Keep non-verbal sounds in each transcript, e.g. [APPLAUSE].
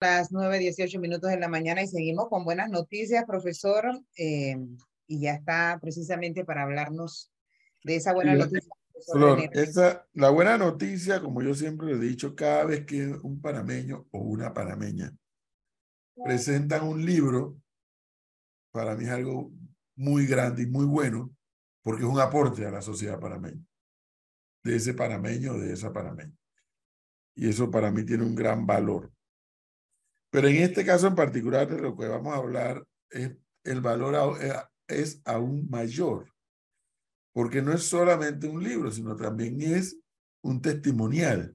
las 9.18 minutos de la mañana y seguimos con buenas noticias, profesor. Eh, y ya está precisamente para hablarnos de esa buena noticia. Flor, esa, la buena noticia, como yo siempre le he dicho, cada vez que un panameño o una panameña presentan un libro, para mí es algo muy grande y muy bueno, porque es un aporte a la sociedad panameña, de ese panameño o de esa panameña. Y eso para mí tiene un gran valor. Pero en este caso en particular de lo que vamos a hablar, es, el valor eh, es aún mayor, porque no es solamente un libro, sino también es un testimonial.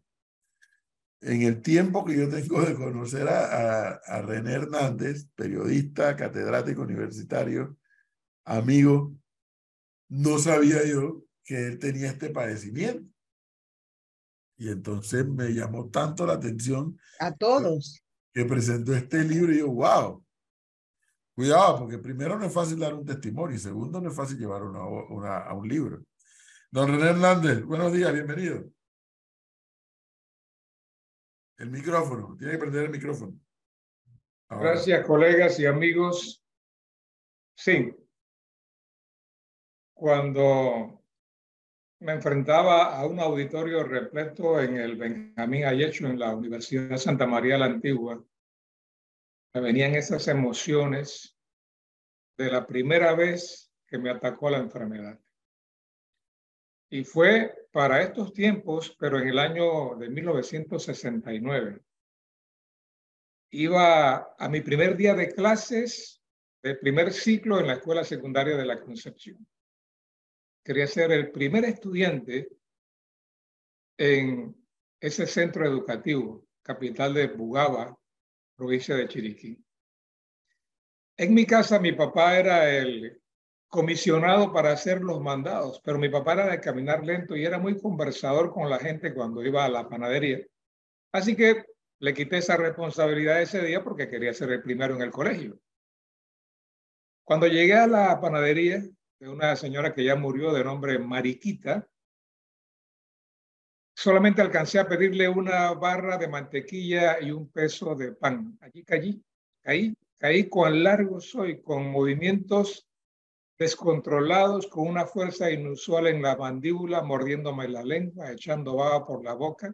En el tiempo que yo tengo de conocer a, a, René Hernández, periodista, catedrático universitario, amigo, no sabía yo que él tenía este padecimiento. Y entonces me llamó tanto la atención. A todos que presentó este libro y yo, wow, cuidado, porque primero no es fácil dar un testimonio y segundo no es fácil llevar una, a un libro. Don René Hernández, buenos días, bienvenido. El micrófono, tiene que prender el micrófono. Gracias, colegas y amigos. Sí, cuando me enfrentaba a un auditorio repleto en el Benjamín Ayecho, en la Universidad de Santa María la Antigua. Me venían esas emociones de la primera vez que me atacó la enfermedad. Y fue para estos tiempos, pero en el año de 1969. Iba a mi primer día de clases del primer ciclo en la Escuela Secundaria de la Concepción quería ser el primer estudiante en ese centro educativo, capital de Bugaba, provincia de Chiriquí. En mi casa mi papá era el comisionado para hacer los mandados, pero mi papá era de caminar lento y era muy conversador con la gente cuando iba a la panadería. Así que le quité esa responsabilidad ese día porque quería ser el primero en el colegio. Cuando llegué a la panadería, de una señora que ya murió de nombre Mariquita. Solamente alcancé a pedirle una barra de mantequilla y un peso de pan. Allí caí, caí, caí cuán largo soy, con movimientos descontrolados, con una fuerza inusual en la mandíbula, mordiéndome la lengua, echando baba por la boca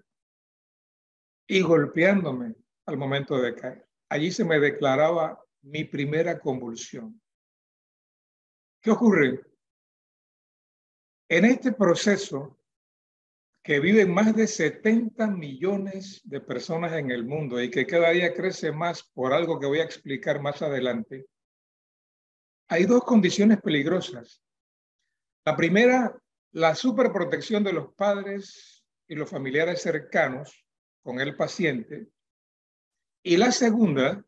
y golpeándome al momento de caer. Allí se me declaraba mi primera convulsión. ¿Qué ocurre? En este proceso que viven más de 70 millones de personas en el mundo y que cada día crece más por algo que voy a explicar más adelante, hay dos condiciones peligrosas. La primera, la superprotección de los padres y los familiares cercanos con el paciente. Y la segunda,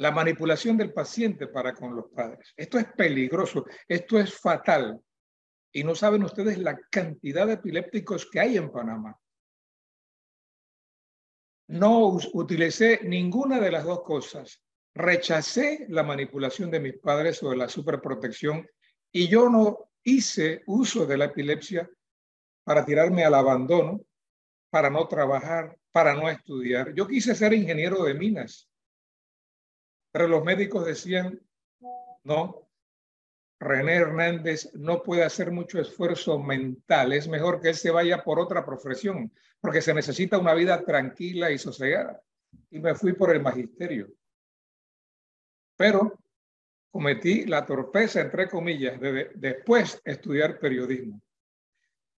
la manipulación del paciente para con los padres. Esto es peligroso, esto es fatal. Y no saben ustedes la cantidad de epilépticos que hay en Panamá. No utilicé ninguna de las dos cosas. Rechacé la manipulación de mis padres de la superprotección y yo no hice uso de la epilepsia para tirarme al abandono, para no trabajar, para no estudiar. Yo quise ser ingeniero de minas pero los médicos decían, no, René Hernández no puede hacer mucho esfuerzo mental, es mejor que él se vaya por otra profesión, porque se necesita una vida tranquila y sosegada. Y me fui por el magisterio. Pero cometí la torpeza, entre comillas, de después estudiar periodismo.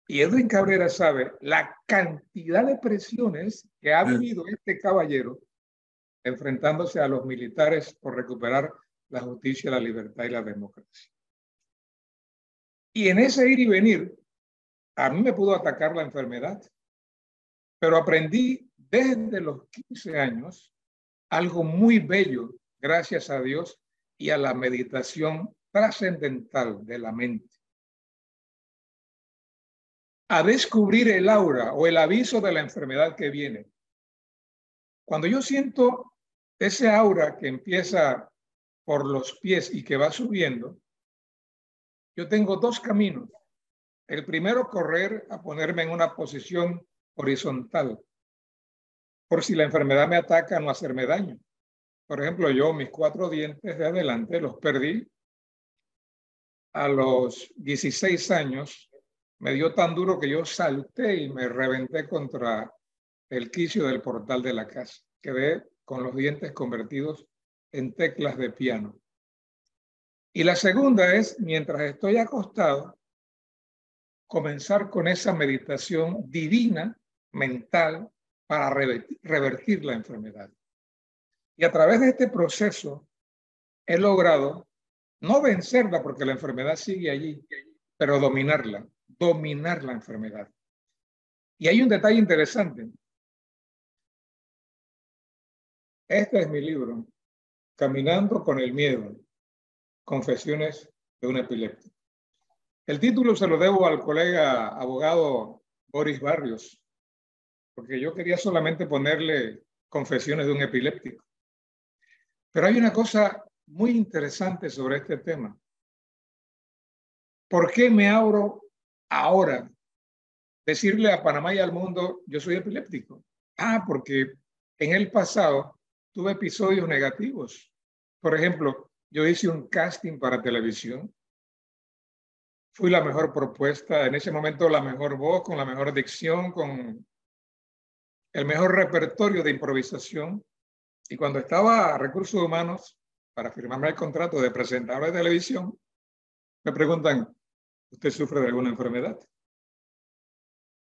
Y Edwin Cabrera sabe la cantidad de presiones que ha vivido este caballero enfrentándose a los militares por recuperar la justicia, la libertad y la democracia. Y en ese ir y venir, a mí me pudo atacar la enfermedad, pero aprendí desde los 15 años algo muy bello, gracias a Dios y a la meditación trascendental de la mente. A descubrir el aura o el aviso de la enfermedad que viene. Cuando yo siento ese aura que empieza por los pies y que va subiendo, yo tengo dos caminos. El primero, correr a ponerme en una posición horizontal, por si la enfermedad me ataca, no hacerme daño. Por ejemplo, yo mis cuatro dientes de adelante los perdí a los 16 años. Me dio tan duro que yo salté y me reventé contra el quicio del portal de la casa. Quedé con los dientes convertidos en teclas de piano. Y la segunda es, mientras estoy acostado, comenzar con esa meditación divina, mental, para revertir la enfermedad. Y a través de este proceso he logrado no vencerla porque la enfermedad sigue allí, pero dominarla, dominar la enfermedad. Y hay un detalle interesante. Este es mi libro, Caminando con el Miedo, Confesiones de un Epiléptico. El título se lo debo al colega abogado Boris Barrios, porque yo quería solamente ponerle Confesiones de un Epiléptico. Pero hay una cosa muy interesante sobre este tema. ¿Por qué me abro ahora? Decirle a Panamá y al mundo, yo soy epiléptico. Ah, porque en el pasado tuve episodios negativos. Por ejemplo, yo hice un casting para televisión. Fui la mejor propuesta, en ese momento la mejor voz, con la mejor dicción, con el mejor repertorio de improvisación. Y cuando estaba a recursos humanos para firmarme el contrato de presentador de televisión, me preguntan, ¿usted sufre de alguna enfermedad?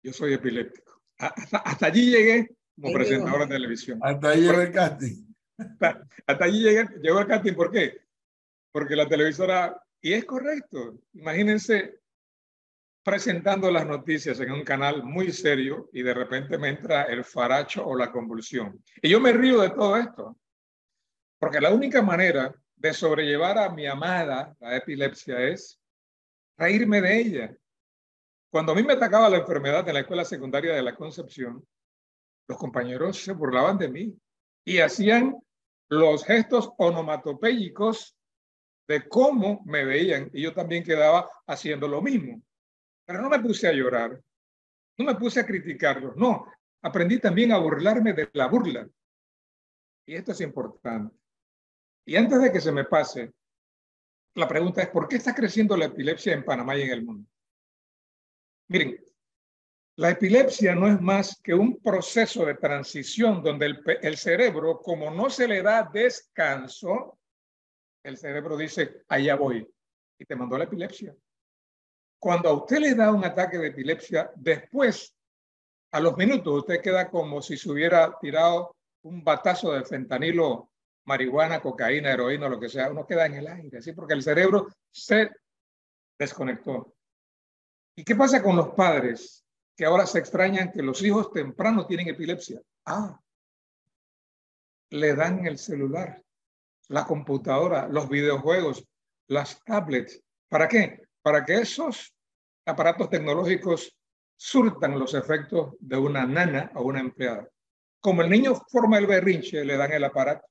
Yo soy epiléptico. Hasta, allí llegué como presentador de televisión. Hasta allí llegó el casting. Hasta, allí llegué, llegó el casting. ¿Por qué? Porque la televisora, y es correcto, imagínense presentando las noticias en un canal muy serio y de repente me entra el faracho o la convulsión. Y yo me río de todo esto, porque la única manera de sobrellevar a mi amada, la epilepsia, es reírme de ella. Cuando a mí me atacaba la enfermedad en la escuela secundaria de la Concepción, los compañeros se burlaban de mí y hacían los gestos onomatopéyicos de cómo me veían y yo también quedaba haciendo lo mismo. Pero no me puse a llorar, no me puse a criticarlos, no, aprendí también a burlarme de la burla. Y esto es importante. Y antes de que se me pase, la pregunta es, ¿por qué está creciendo la epilepsia en Panamá y en el mundo? Miren, la epilepsia no es más que un proceso de transición donde el, cerebro, como no se le da descanso, el cerebro dice, allá voy, y te mandó la epilepsia. Cuando a usted le da un ataque de epilepsia, después, a los minutos, usted queda como si se hubiera tirado un batazo de fentanilo, marihuana, cocaína, heroína, lo que sea. Uno queda en el aire, así porque el cerebro se desconectó. ¿Y qué pasa con los padres que ahora se extrañan que los hijos temprano tienen epilepsia? Ah, le dan el celular, la computadora, los videojuegos, las tablets. ¿Para qué? para que esos aparatos tecnológicos surtan los efectos de una nana o una empleada. Como el niño forma el berrinche, le dan el aparato.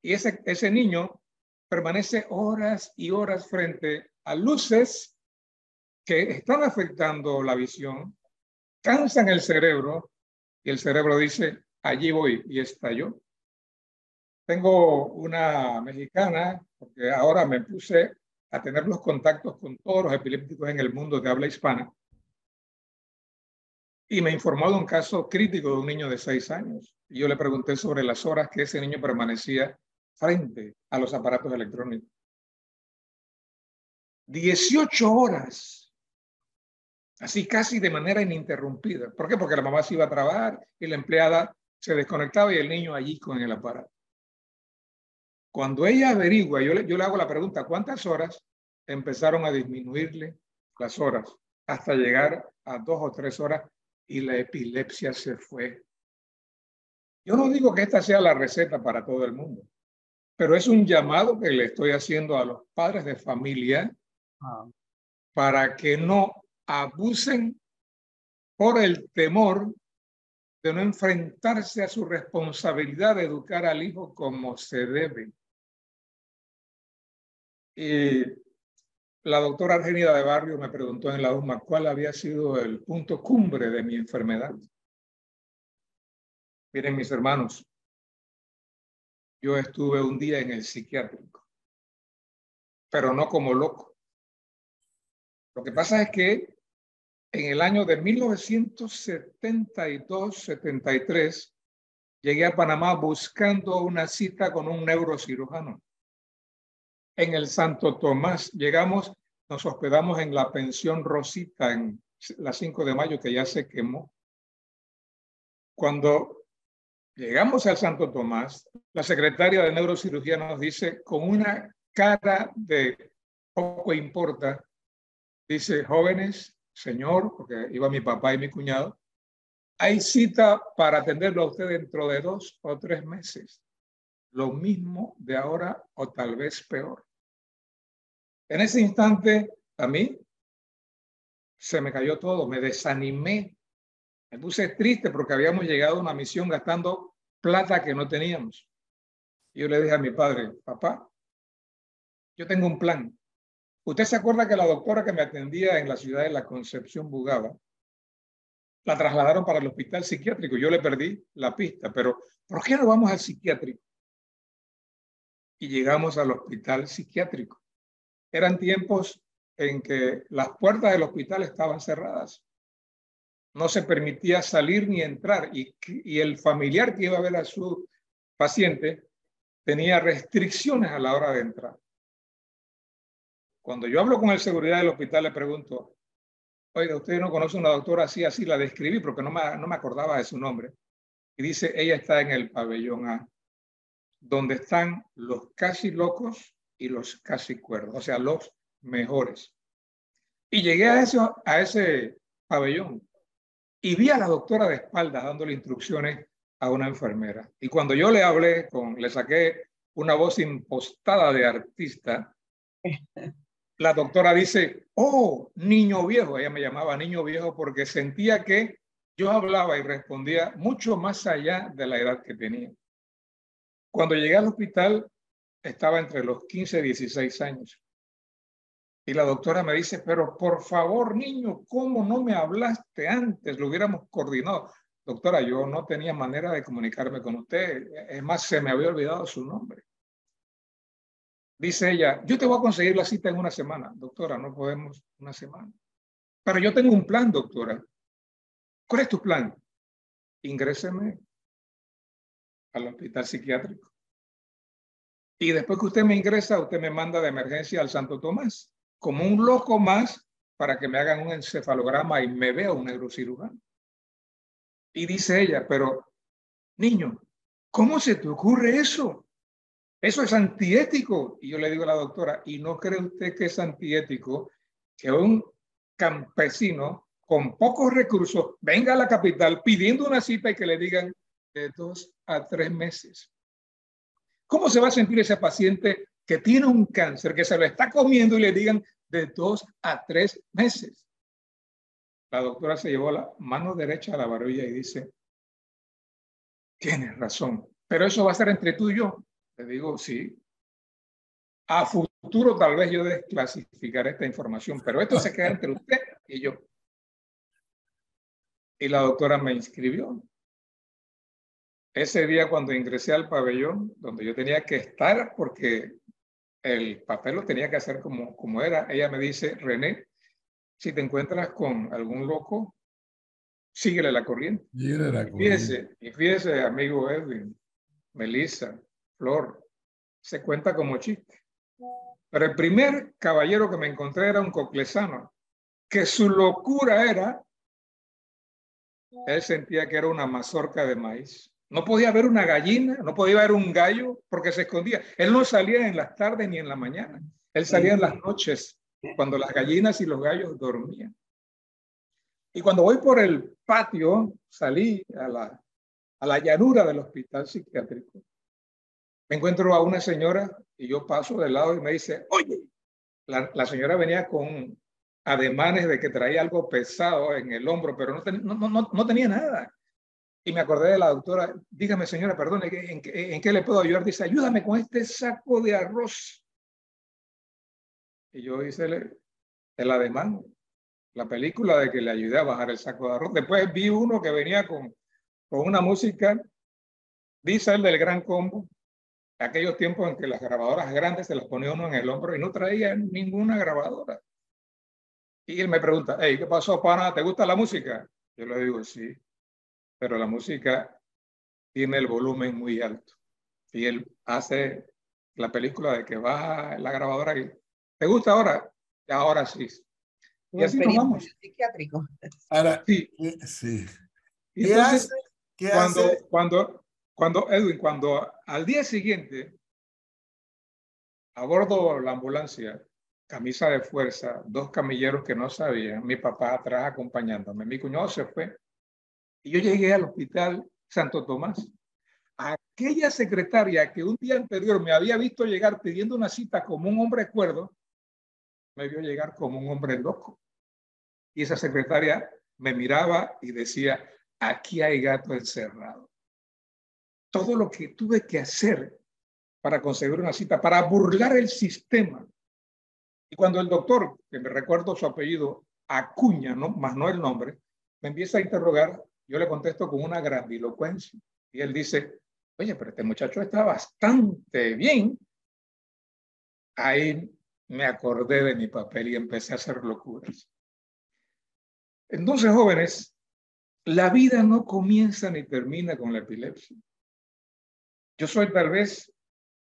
Y ese, ese niño permanece horas y horas frente a luces que están afectando la visión, cansan el cerebro y el cerebro dice, allí voy y estalló. Tengo una mexicana, porque ahora me puse a tener los contactos con todos los epilépticos en el mundo de habla hispana. Y me informó de un caso crítico de un niño de seis años. Y yo le pregunté sobre las horas que ese niño permanecía frente a los aparatos electrónicos. 18 horas. Así casi de manera ininterrumpida. ¿Por qué? Porque la mamá se iba a trabajar y la empleada se desconectaba y el niño allí con el aparato. Cuando ella averigua, yo le, yo le hago la pregunta, ¿cuántas horas? Empezaron a disminuirle las horas hasta llegar a dos o tres horas y la epilepsia se fue. Yo no digo que esta sea la receta para todo el mundo, pero es un llamado que le estoy haciendo a los padres de familia ah. para que no abusen por el temor de no enfrentarse a su responsabilidad de educar al hijo como se debe. Y la doctora Argenida de Barrio me preguntó en la UMA cuál había sido el punto cumbre de mi enfermedad. Miren, mis hermanos, yo estuve un día en el psiquiátrico, pero no como loco. Lo que pasa es que en el año de 1972-73 llegué a Panamá buscando una cita con un neurocirujano. En el Santo Tomás llegamos, nos hospedamos en la pensión Rosita en la 5 de mayo que ya se quemó. Cuando llegamos al Santo Tomás, la secretaria de neurocirugía nos dice con una cara de poco importa, dice, jóvenes, señor, porque iba mi papá y mi cuñado, hay cita para atenderlo a usted dentro de dos o tres meses. Lo mismo de ahora o tal vez peor. En ese instante, a mí se me cayó todo, me desanimé, me puse triste porque habíamos llegado a una misión gastando plata que no teníamos. Yo le dije a mi padre, papá, yo tengo un plan. Usted se acuerda que la doctora que me atendía en la ciudad de la Concepción Bugaba la trasladaron para el hospital psiquiátrico. Yo le perdí la pista, pero ¿por qué no vamos al psiquiátrico? Y llegamos al hospital psiquiátrico. Eran tiempos en que las puertas del hospital estaban cerradas. No se permitía salir ni entrar y, y el familiar que iba a ver a su paciente tenía restricciones a la hora de entrar. Cuando yo hablo con el seguridad del hospital, le pregunto, oiga, usted no conoce una doctora así, así la describí porque no me, no me acordaba de su nombre. Y dice, ella está en el pabellón A, donde están los casi locos y los casi cuerdos, o sea, los mejores. Y llegué a, eso, a ese pabellón y vi a la doctora de espaldas dándole instrucciones a una enfermera. Y cuando yo le hablé, con, le saqué una voz impostada de artista, [LAUGHS] la doctora dice, oh, niño viejo, ella me llamaba niño viejo porque sentía que yo hablaba y respondía mucho más allá de la edad que tenía. Cuando llegué al hospital estaba entre los 15 y 16 años. Y la doctora me dice, pero por favor, niño, ¿cómo no me hablaste antes? Lo hubiéramos coordinado. Doctora, yo no tenía manera de comunicarme con usted. Es más, se me había olvidado su nombre. Dice ella, yo te voy a conseguir la cita en una semana. Doctora, no podemos una semana. Pero yo tengo un plan, doctora. ¿Cuál es tu plan? Ingréseme al hospital psiquiátrico. Y después que usted me ingresa, usted me manda de emergencia al Santo Tomás, como un loco más, para que me hagan un encefalograma y me vea un neurocirujano. Y dice ella, pero niño, ¿cómo se te ocurre eso? Eso es antiético. Y yo le digo a la doctora, ¿y no cree usted que es antiético que un campesino con pocos recursos venga a la capital pidiendo una cita y que le digan de dos a tres meses? ¿Cómo se va a sentir ese paciente que tiene un cáncer, que se lo está comiendo y le digan de dos a tres meses? La doctora se llevó la mano derecha a la barbilla y dice, tienes razón, pero eso va a ser entre tú y yo. Le digo, sí. A futuro tal vez yo desclasificaré esta información, pero esto se queda entre usted y yo. Y la doctora me inscribió. Ese día cuando ingresé al pabellón, donde yo tenía que estar porque el papel lo tenía que hacer como, como era, ella me dice, René, si te encuentras con algún loco, síguele la corriente. La corriente. Fíjese, y fíjese, amigo Edwin, Melissa, Flor, se cuenta como chiste. Pero el primer caballero que me encontré era un coclesano, que su locura era, él sentía que era una mazorca de maíz. No podía ver una gallina, no podía ver un gallo porque se escondía. Él no salía en las tardes ni en la mañana. Él salía en las noches cuando las gallinas y los gallos dormían. Y cuando voy por el patio, salí a la, a la llanura del hospital psiquiátrico me encuentro a una señora y yo paso del lado y me dice, oye, la, señora venía con ademanes de que traía algo pesado en el hombro, pero no, no, no, tenía nada. Y me acordé de la doctora, dígame señora, perdone, ¿en, ¿en, qué le puedo ayudar? Dice, ayúdame con este saco de arroz. Y yo hice el, el ademán, la película de que le ayudé a bajar el saco de arroz. Después vi uno que venía con, con una música, dice el del gran combo, aquellos tiempos en que las grabadoras grandes se las ponía uno en el hombro y no traía ninguna grabadora. Y él me pregunta, hey, ¿qué pasó, pana? ¿Te gusta la música? Yo le digo, sí, pero la música tiene el volumen muy alto. Y él hace la película de que baja la grabadora y, ¿te gusta ahora? Ahora sí. Y así nos vamos. Psiquiátrico. Ahora, sí. sí. ¿Qué hace? cuando, cuando, cuando, Edwin, cuando al día siguiente abordo la ambulancia, camisa de fuerza, dos camilleros que no sabían, mi papá atrás acompañándome, mi cuñado se fue y yo llegué al hospital Santo Tomás. Aquella secretaria que un día anterior me había visto llegar pidiendo una cita como un hombre cuerdo, me vio llegar como un hombre loco. Y esa secretaria me miraba y decía, aquí hay gato encerrado. Todo lo que tuve que hacer para conseguir una cita, para burlar el sistema. Y cuando el doctor, que me recuerdo su apellido, Acuña, ¿no? más no el nombre, me empieza a interrogar, yo le contesto con una grandilocuencia. Y él dice, oye, pero este muchacho está bastante bien. Ahí me acordé de mi papel y empecé a hacer locuras. Entonces, jóvenes, la vida no comienza ni termina con la epilepsia. Yo soy tal vez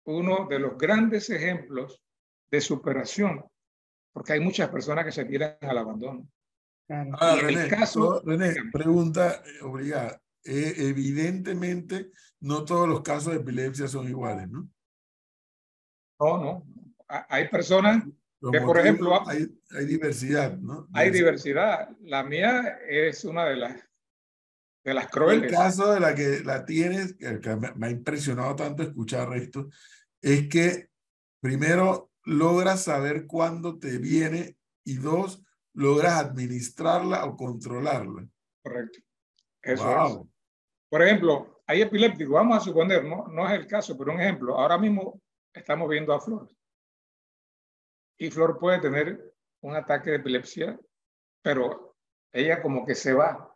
uno de los grandes ejemplos de superación, porque hay muchas personas que se tiran al abandono. Ah, René, caso, René, pregunta eh, obligada. Eh, evidentemente, no todos los casos de epilepsia son iguales, ¿no? No, no. Hay personas que, por ejemplo, hay, hay, diversidad, ¿no? Hay diversidad. La mía es una de las de las crueles. El caso de la que la tienes, que me ha impresionado tanto escuchar esto, es que primero logras saber cuándo te viene y dos, logras administrarla o controlarla. Correcto. Eso es. Por ejemplo, hay epilépticos, vamos a suponer, no, no es el caso, pero un ejemplo, ahora mismo estamos viendo a Flor. Y Flor puede tener un ataque de epilepsia, pero ella como que se va.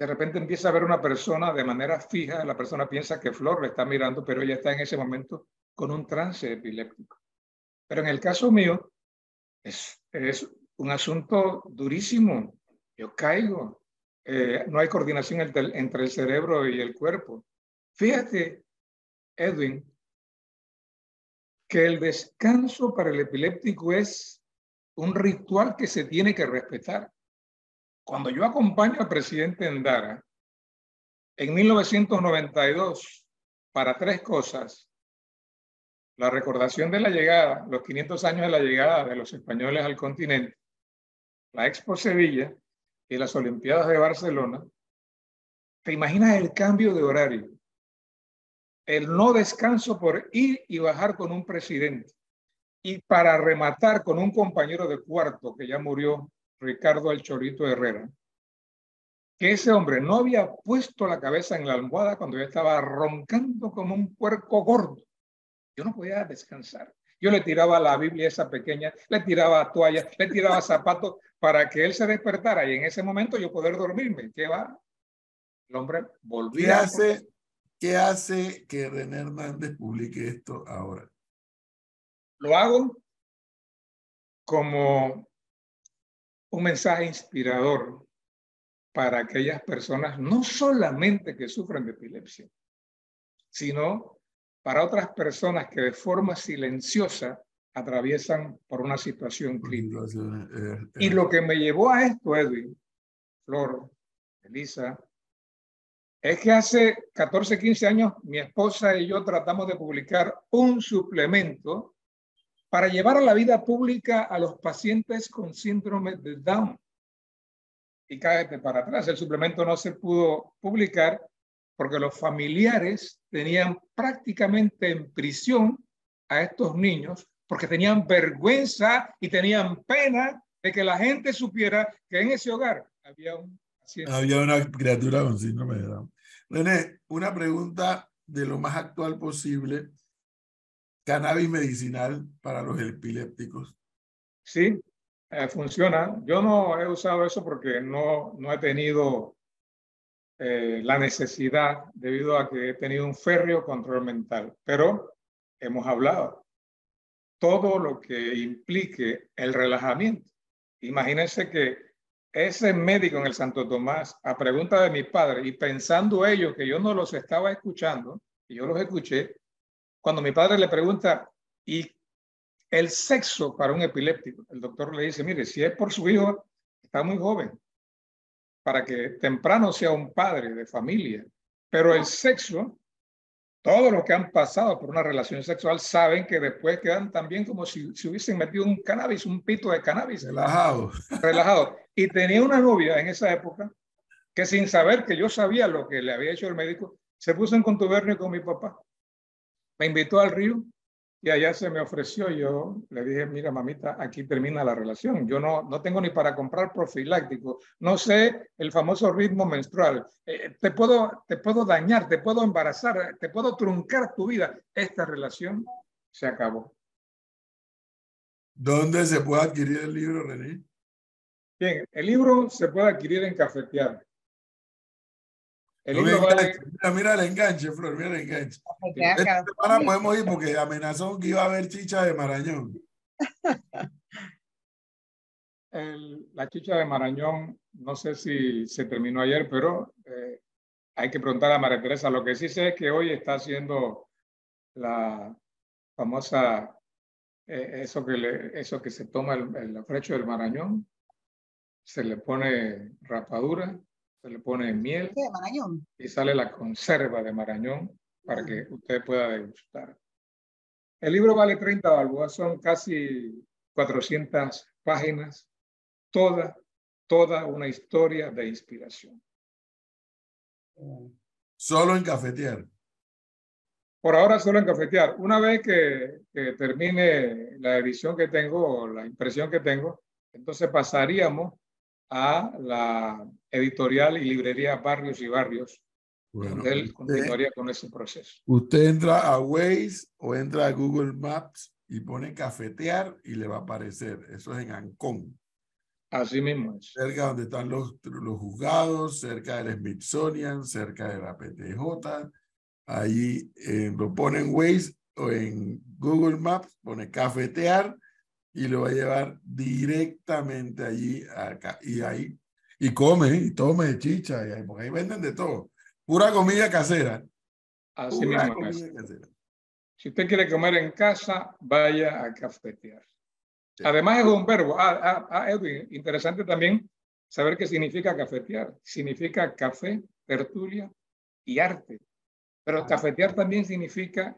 De repente empieza a ver una persona de manera fija, la persona piensa que Flor le está mirando, pero ella está en ese momento con un trance epiléptico. Pero en el caso mío, es, un asunto durísimo. Yo caigo. Eh, no hay coordinación entre, entre el cerebro y el cuerpo. Fíjate, Edwin, que el descanso para el epiléptico es un ritual que se tiene que respetar. Cuando yo acompaño al presidente Endara en 1992 para tres cosas, la recordación de la llegada, los 500 años de la llegada de los españoles al continente, la Expo Sevilla y las Olimpiadas de Barcelona, ¿te imaginas el cambio de horario? El no descanso por ir y bajar con un presidente. Y para rematar con un compañero de cuarto que ya murió, Ricardo El Chorito Herrera, que ese hombre no había puesto la cabeza en la almohada cuando yo estaba roncando como un puerco gordo. Yo no podía descansar. Yo le tiraba la Biblia esa pequeña, le tiraba toallas, le tiraba [LAUGHS] zapatos para que él se despertara y en ese momento yo poder dormirme. ¿Qué va? El hombre volvía. ¿Qué hace, ¿Qué hace que René Hernández publique esto ahora? Lo hago como un mensaje inspirador para aquellas personas, no solamente que sufren de epilepsia, sino para otras personas que de forma silenciosa atraviesan por una situación crítica. Eh, y eh. lo que me llevó a esto, Edwin, Flor, Elisa, es que hace 14, 15 años mi esposa y yo tratamos de publicar un suplemento para llevar a la vida pública a los pacientes con síndrome de Down. Y cállate para atrás, el suplemento no se pudo publicar porque los familiares tenían prácticamente en prisión a estos niños porque tenían vergüenza y tenían pena de que la gente supiera que en ese hogar había un Había una criatura con síndrome de Down. René, una pregunta de lo más actual posible. Cannabis medicinal para los epilépticos. Sí, eh, funciona. Yo no he usado eso porque no, no he tenido eh, la necesidad debido a que he tenido un férreo control mental. Pero hemos hablado todo lo que implique el relajamiento. Imagínense que ese médico en el Santo Tomás, a pregunta de mi padre, y pensando ellos que yo no los estaba escuchando, y yo los escuché, cuando mi padre le pregunta, ¿y el sexo para un epiléptico? El doctor le dice, mire, si es por su hijo, está muy joven, para que temprano sea un padre de familia, pero el sexo todos los que han pasado por una relación sexual saben que después quedan también como si se hubiesen metido un cannabis, un pito de cannabis. Relajado. Relajado. Y tenía una novia en esa época que sin saber que yo sabía lo que le había hecho el médico, se puso en contubernio con mi papá. Me invitó al río y allá se me ofreció, yo le dije, mira mamita, aquí termina la relación. Yo no, no tengo ni para comprar profiláctico, no sé el famoso ritmo menstrual. Eh, te, puedo, te puedo dañar, te puedo embarazar, te puedo truncar tu vida. Esta relación se acabó. ¿Dónde se puede adquirir el libro, René? Bien, el libro se puede adquirir en Cafetear. El libro mira, mira, el enganche, Flor, mira el enganche. Esta semana podemos ir porque amenazó que iba a haber chicha de Marañón. [LAUGHS] la chicha de Marañón, no sé si se terminó ayer, pero eh, hay que preguntar a María Teresa. Lo que sí sé es que hoy está haciendo la famosa, eh, eso, que le, eso que se toma el, el afrecho del Marañón, se le pone rapadura se le pone miel y sale la conserva de Marañón para que usted pueda degustar. El libro vale 30 balboas, son casi 400 páginas, toda, toda una historia de inspiración. Solo en cafetear. Por ahora solo en cafetear. Una vez que, que termine la edición que tengo, la impresión que tengo, entonces pasaríamos a la editorial y librería Barrios y Barrios, donde él continuaría con ese proceso. Usted entra a Waze o entra a Google Maps y pone cafetear y le va a aparecer. Eso es en Ancón. Así mismo es. Cerca donde están los, los juzgados, cerca del Smithsonian, cerca de la PTJ. Ahí eh, lo pone en Waze o en Google Maps, pone cafetear y lo va a llevar directamente allí acá. Y ahí y come y tome chicha y ahí, porque ahí venden de todo. Pura comida casera. Así mismo si usted quiere comer en casa vaya a cafetear. Además es un verbo. Ah, ah, ah, Edwin interesante también saber qué significa cafetear. Significa café tertulia y arte. Pero cafetear también significa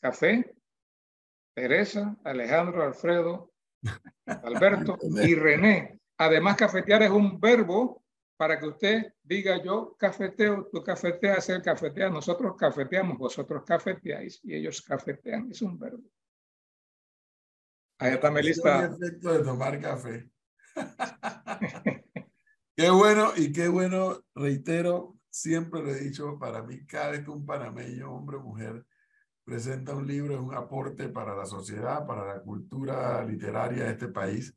café Teresa, Alejandro, Alfredo, [LAUGHS] Alberto y René. Además, cafetear es un verbo para que usted diga yo cafeteo, tú cafeteas, él cafetea, nosotros cafeteamos, vosotros cafeteáis y ellos cafetean. Es un verbo. Ahí está mi lista. efecto de tomar café. [LAUGHS] qué bueno y qué bueno, reitero, siempre lo he dicho, para mí cada vez que un panameño, hombre o mujer, presenta un libro, es un aporte para la sociedad, para la cultura literaria de este país.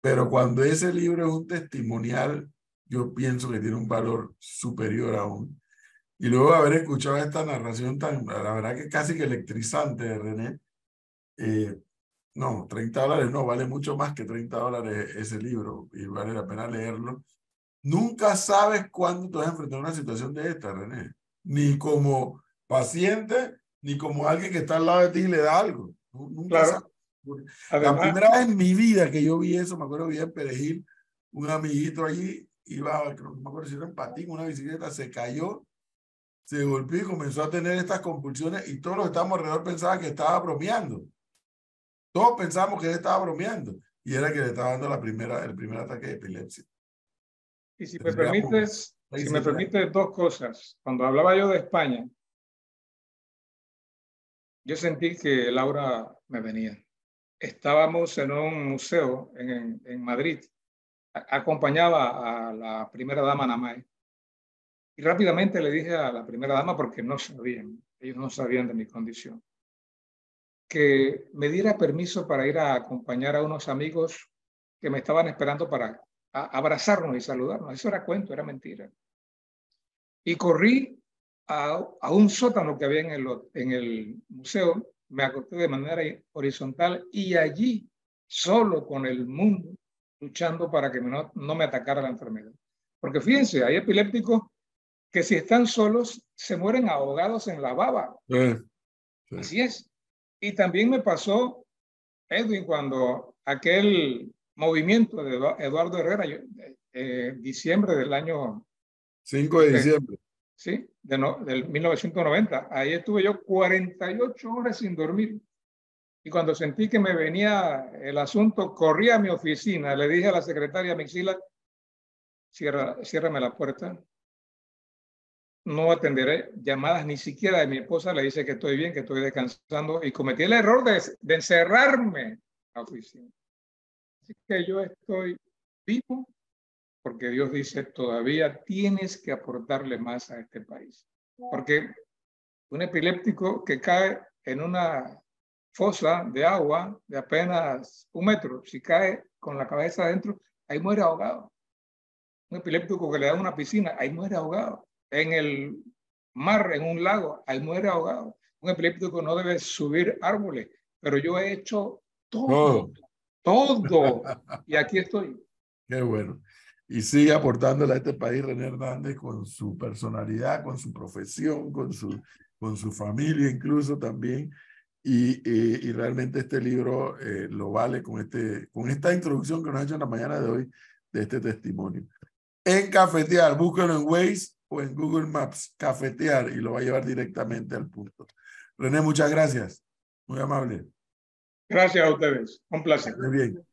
Pero cuando ese libro es un testimonial, yo pienso que tiene un valor superior aún. Y luego de haber escuchado esta narración tan, la verdad que casi que electrizante de René, eh, no, 30 dólares no, vale mucho más que 30 dólares ese libro y vale la pena leerlo. Nunca sabes cuándo te vas a enfrentar a una situación de esta, René. Ni como paciente, ni como alguien que está al lado de ti y le da algo. Nunca la primera vez en mi vida que yo vi eso, me acuerdo bien Perejil, un amiguito allí iba, no me acuerdo si era en patín, una bicicleta, se cayó, se golpeó y comenzó a tener estas compulsiones y todos los que estábamos alrededor pensaban que estaba bromeando. Todos pensamos que él estaba bromeando y era que le estaba dando la primera, el primer ataque de epilepsia. Y si me permites, si me permites dos cosas. Cuando hablaba yo de España, yo sentí que Laura me venía. Estábamos en un museo en, Madrid. acompañaba a la primera dama Namay. Y rápidamente le dije a la primera dama, porque no sabían, ellos no sabían de mi condición, que me diera permiso para ir a acompañar a unos amigos que me estaban esperando para abrazarnos y saludarnos. Eso era cuento, era mentira. Y corrí a, a un sótano que había en el, en el museo, me acosté de manera horizontal y allí, solo con el mundo, luchando para que no, no me atacara la enfermedad. Porque fíjense, hay epilépticos que si están solos se mueren ahogados en la baba. Así es. Y también me pasó, Edwin, cuando aquel movimiento de Eduardo Herrera, eh, diciembre del año... 5 de diciembre. Sí, de del 1990. Ahí estuve yo 48 horas sin dormir. Y cuando sentí que me venía el asunto, corrí a mi oficina, le dije a la secretaria Mixila, cierra, ciérrame la puerta. No atenderé llamadas ni siquiera de mi esposa, le dice que estoy bien, que estoy descansando y cometí el error de, de encerrarme en la oficina. Así que yo estoy vivo porque Dios dice, todavía tienes que aportarle más a este país. Porque un epiléptico que cae en una fosa de agua de apenas un metro, si cae con la cabeza adentro, ahí muere ahogado. Un epiléptico que le da una piscina, ahí muere ahogado. En el mar, en un lago, ahí muere ahogado. Un epiléptico no debe subir árboles, pero yo he hecho todo, todo. todo. [LAUGHS] Y aquí estoy. Qué bueno y sigue aportándole a este país René Hernández con su personalidad, con su profesión, con su, con su familia incluso también. Y, y, realmente este libro eh, lo vale con, este, con esta introducción que nos ha hecho en la mañana de hoy de este testimonio. En Cafetear, búsquelo en Waze o en Google Maps, Cafetear, y lo va a llevar directamente al punto. René, muchas gracias. Muy amable. Gracias a ustedes. Un placer. Muy bien.